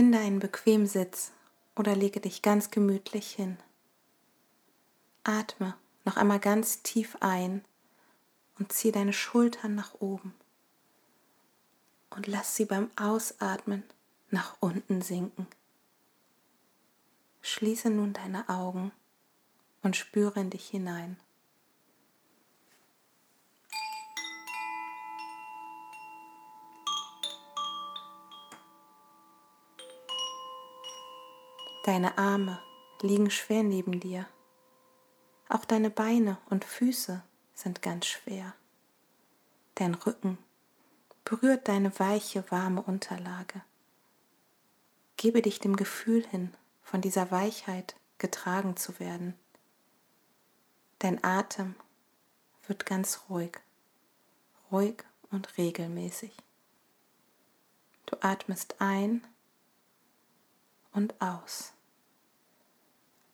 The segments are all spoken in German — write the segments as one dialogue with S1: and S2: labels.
S1: Finde einen bequemen Sitz oder lege dich ganz gemütlich hin. Atme noch einmal ganz tief ein und ziehe deine Schultern nach oben und lass sie beim Ausatmen nach unten sinken. Schließe nun deine Augen und spüre in dich hinein. Deine Arme liegen schwer neben dir. Auch deine Beine und Füße sind ganz schwer. Dein Rücken berührt deine weiche, warme Unterlage. Gebe dich dem Gefühl hin, von dieser Weichheit getragen zu werden. Dein Atem wird ganz ruhig, ruhig und regelmäßig. Du atmest ein und aus,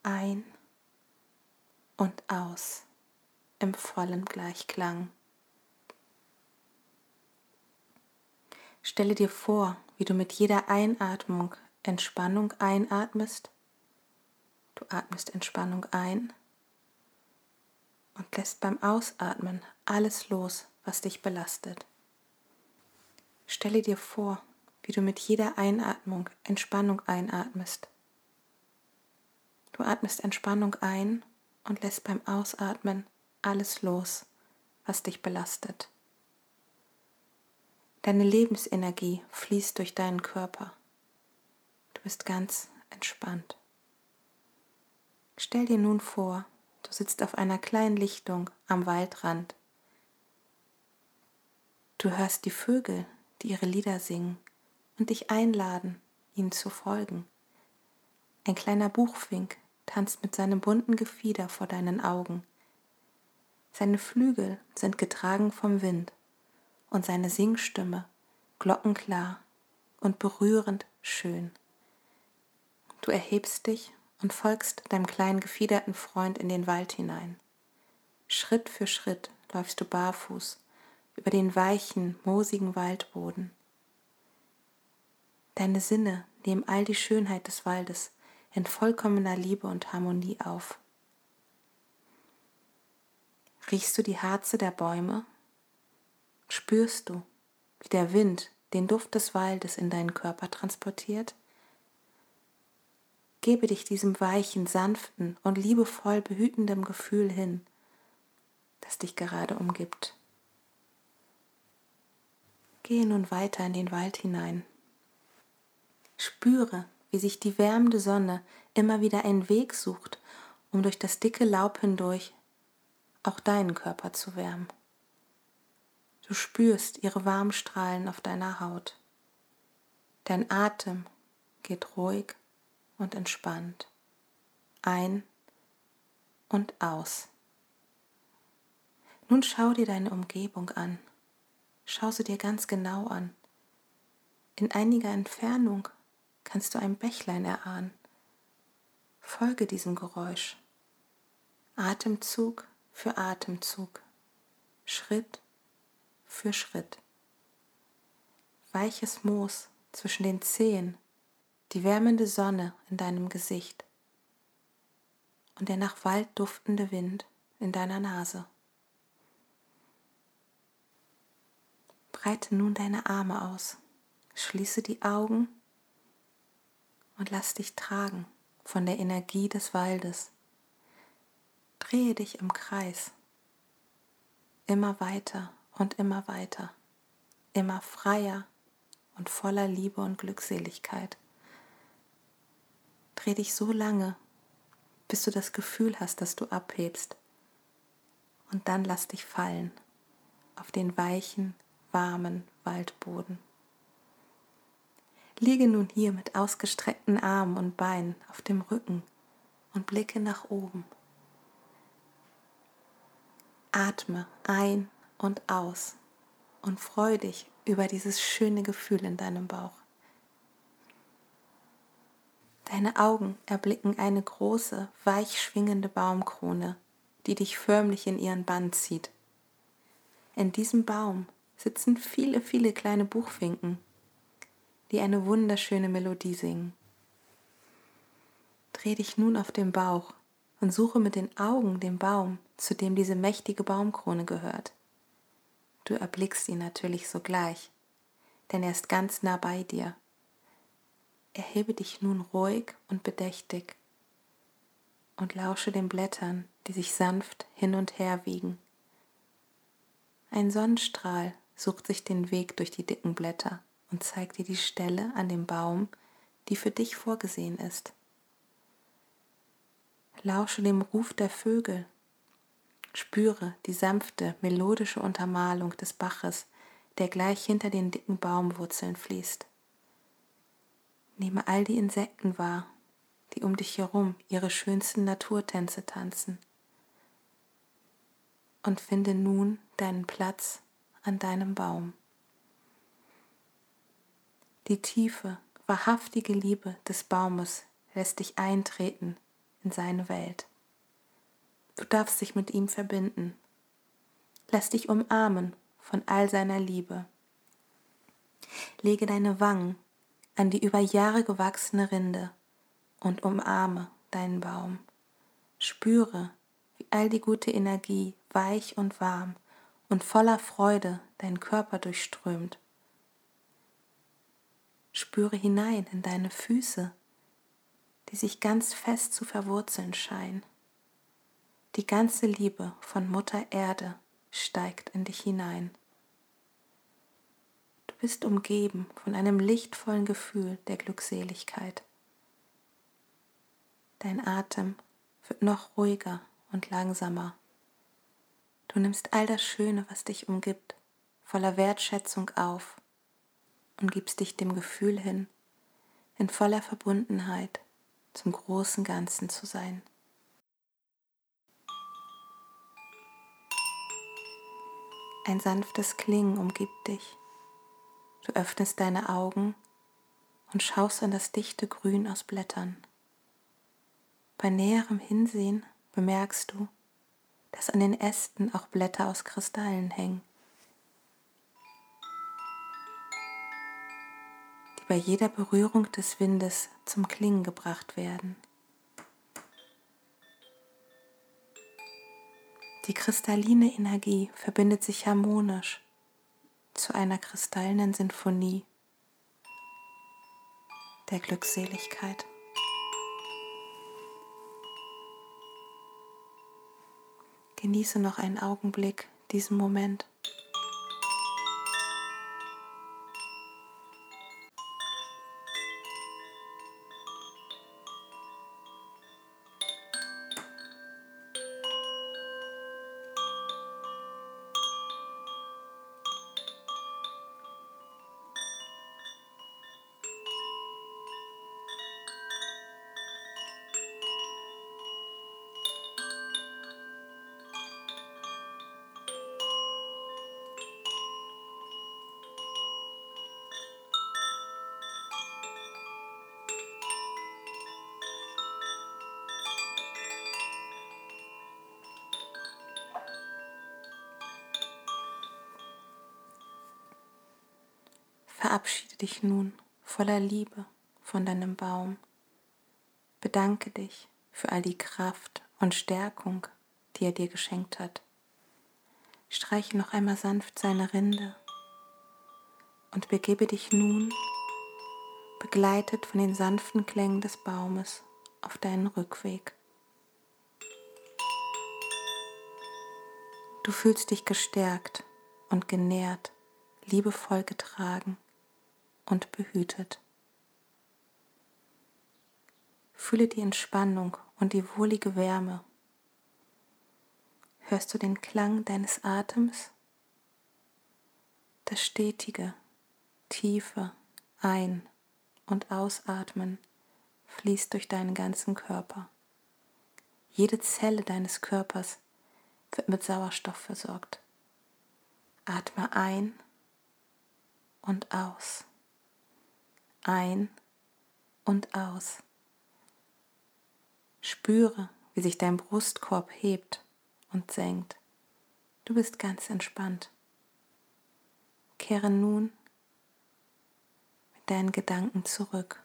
S1: ein und aus im vollen Gleichklang. Stelle dir vor, wie du mit jeder Einatmung Entspannung einatmest. Du atmest Entspannung ein und lässt beim Ausatmen alles los, was dich belastet. Stelle dir vor, wie du mit jeder Einatmung Entspannung einatmest. Du atmest Entspannung ein und lässt beim Ausatmen alles los, was dich belastet. Deine Lebensenergie fließt durch deinen Körper. Du bist ganz entspannt. Stell dir nun vor, du sitzt auf einer kleinen Lichtung am Waldrand. Du hörst die Vögel, die ihre Lieder singen und dich einladen, ihnen zu folgen. Ein kleiner Buchfink tanzt mit seinem bunten Gefieder vor deinen Augen. Seine Flügel sind getragen vom Wind und seine Singstimme glockenklar und berührend schön. Du erhebst dich und folgst deinem kleinen gefiederten Freund in den Wald hinein. Schritt für Schritt läufst du barfuß über den weichen, moosigen Waldboden. Deine Sinne nehmen all die Schönheit des Waldes in vollkommener Liebe und Harmonie auf. Riechst du die Harze der Bäume Spürst du, wie der Wind den Duft des Waldes in deinen Körper transportiert? Gebe dich diesem weichen, sanften und liebevoll behütendem Gefühl hin, das dich gerade umgibt. Gehe nun weiter in den Wald hinein. Spüre, wie sich die wärmende Sonne immer wieder einen Weg sucht, um durch das dicke Laub hindurch auch deinen Körper zu wärmen. Du spürst ihre Warmstrahlen auf deiner Haut. Dein Atem geht ruhig und entspannt ein und aus. Nun schau dir deine Umgebung an. Schau sie dir ganz genau an. In einiger Entfernung kannst du ein Bächlein erahnen. Folge diesem Geräusch. Atemzug für Atemzug. Schritt für Schritt. Weiches Moos zwischen den Zehen, die wärmende Sonne in deinem Gesicht und der nach Wald duftende Wind in deiner Nase. Breite nun deine Arme aus, schließe die Augen und lass dich tragen von der Energie des Waldes. Drehe dich im Kreis, immer weiter und immer weiter, immer freier und voller Liebe und Glückseligkeit. Dreh dich so lange, bis du das Gefühl hast, dass du abhebst. Und dann lass dich fallen auf den weichen, warmen Waldboden. Liege nun hier mit ausgestreckten Armen und Beinen auf dem Rücken und blicke nach oben. Atme ein und aus und freu dich über dieses schöne Gefühl in deinem Bauch. Deine Augen erblicken eine große, weich schwingende Baumkrone, die dich förmlich in ihren Bann zieht. In diesem Baum sitzen viele, viele kleine Buchfinken. Die eine wunderschöne Melodie singen. Dreh dich nun auf den Bauch und suche mit den Augen den Baum, zu dem diese mächtige Baumkrone gehört. Du erblickst ihn natürlich sogleich, denn er ist ganz nah bei dir. Erhebe dich nun ruhig und bedächtig und lausche den Blättern, die sich sanft hin und her wiegen. Ein Sonnenstrahl sucht sich den Weg durch die dicken Blätter und zeigt dir die Stelle an dem Baum, die für dich vorgesehen ist. Lausche dem Ruf der Vögel, spüre die sanfte, melodische Untermalung des Baches, der gleich hinter den dicken Baumwurzeln fließt. Nehme all die Insekten wahr, die um dich herum ihre schönsten Naturtänze tanzen. Und finde nun deinen Platz an deinem Baum. Die tiefe, wahrhaftige Liebe des Baumes lässt dich eintreten in seine Welt. Du darfst dich mit ihm verbinden. Lass dich umarmen von all seiner Liebe. Lege deine Wangen an die über Jahre gewachsene Rinde und umarme deinen Baum. Spüre, wie all die gute Energie weich und warm und voller Freude deinen Körper durchströmt. Spüre hinein in deine Füße, die sich ganz fest zu verwurzeln scheinen. Die ganze Liebe von Mutter Erde steigt in dich hinein bist umgeben von einem lichtvollen Gefühl der Glückseligkeit. Dein Atem wird noch ruhiger und langsamer. Du nimmst all das Schöne, was dich umgibt, voller Wertschätzung auf und gibst dich dem Gefühl hin, in voller Verbundenheit zum großen Ganzen zu sein. Ein sanftes Klingen umgibt dich Du öffnest deine Augen und schaust an das dichte Grün aus Blättern. Bei näherem Hinsehen bemerkst du, dass an den Ästen auch Blätter aus Kristallen hängen, bei jeder Berührung des Windes zum Klingen gebracht werden. Die kristalline Energie verbindet sich harmonisch zu einer kristallenen Sinfonie der Glückseligkeit. Genieße noch einen Augenblick diesen Moment. Verabschiede dich nun voller Liebe von deinem Baum. Bedanke dich für all die Kraft und Stärkung, die er dir geschenkt hat. Streiche noch einmal sanft seine Rinde und begebe dich nun, begleitet von den sanften Klängen des Baumes, auf deinen Rückweg. Du fühlst dich gestärkt und genährt, liebevoll getragen und behütet. Fühle die Entspannung und die wohlige Wärme. Hörst du den Klang deines Atems? Das stetige, tiefe Ein- und Ausatmen fließt durch deinen ganzen Körper. Jede Zelle deines Körpers wird mit Sauerstoff versorgt. Atme ein und aus ein und aus. Spüre, wie sich dein Brustkorb hebt und senkt. Du bist ganz entspannt. Kehre nun mit deinen Gedanken zurück.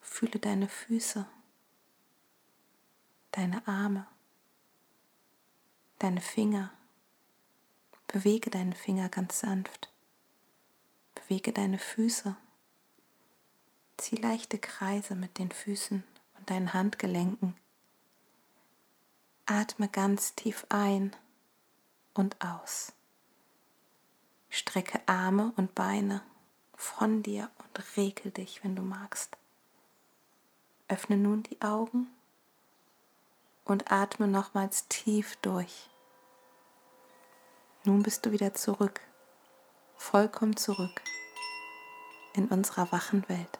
S1: Fühle deine Füße, deine Arme, deine Finger. Bewege deine Finger ganz sanft. Bewege deine Füße. Zieh leichte Kreise mit den Füßen und deinen Handgelenken. Atme ganz tief ein und aus. Strecke Arme und Beine von dir und regel dich, wenn du magst. Öffne nun die Augen und atme nochmals tief durch. Nun bist du wieder zurück, vollkommen zurück in unserer wachen Welt.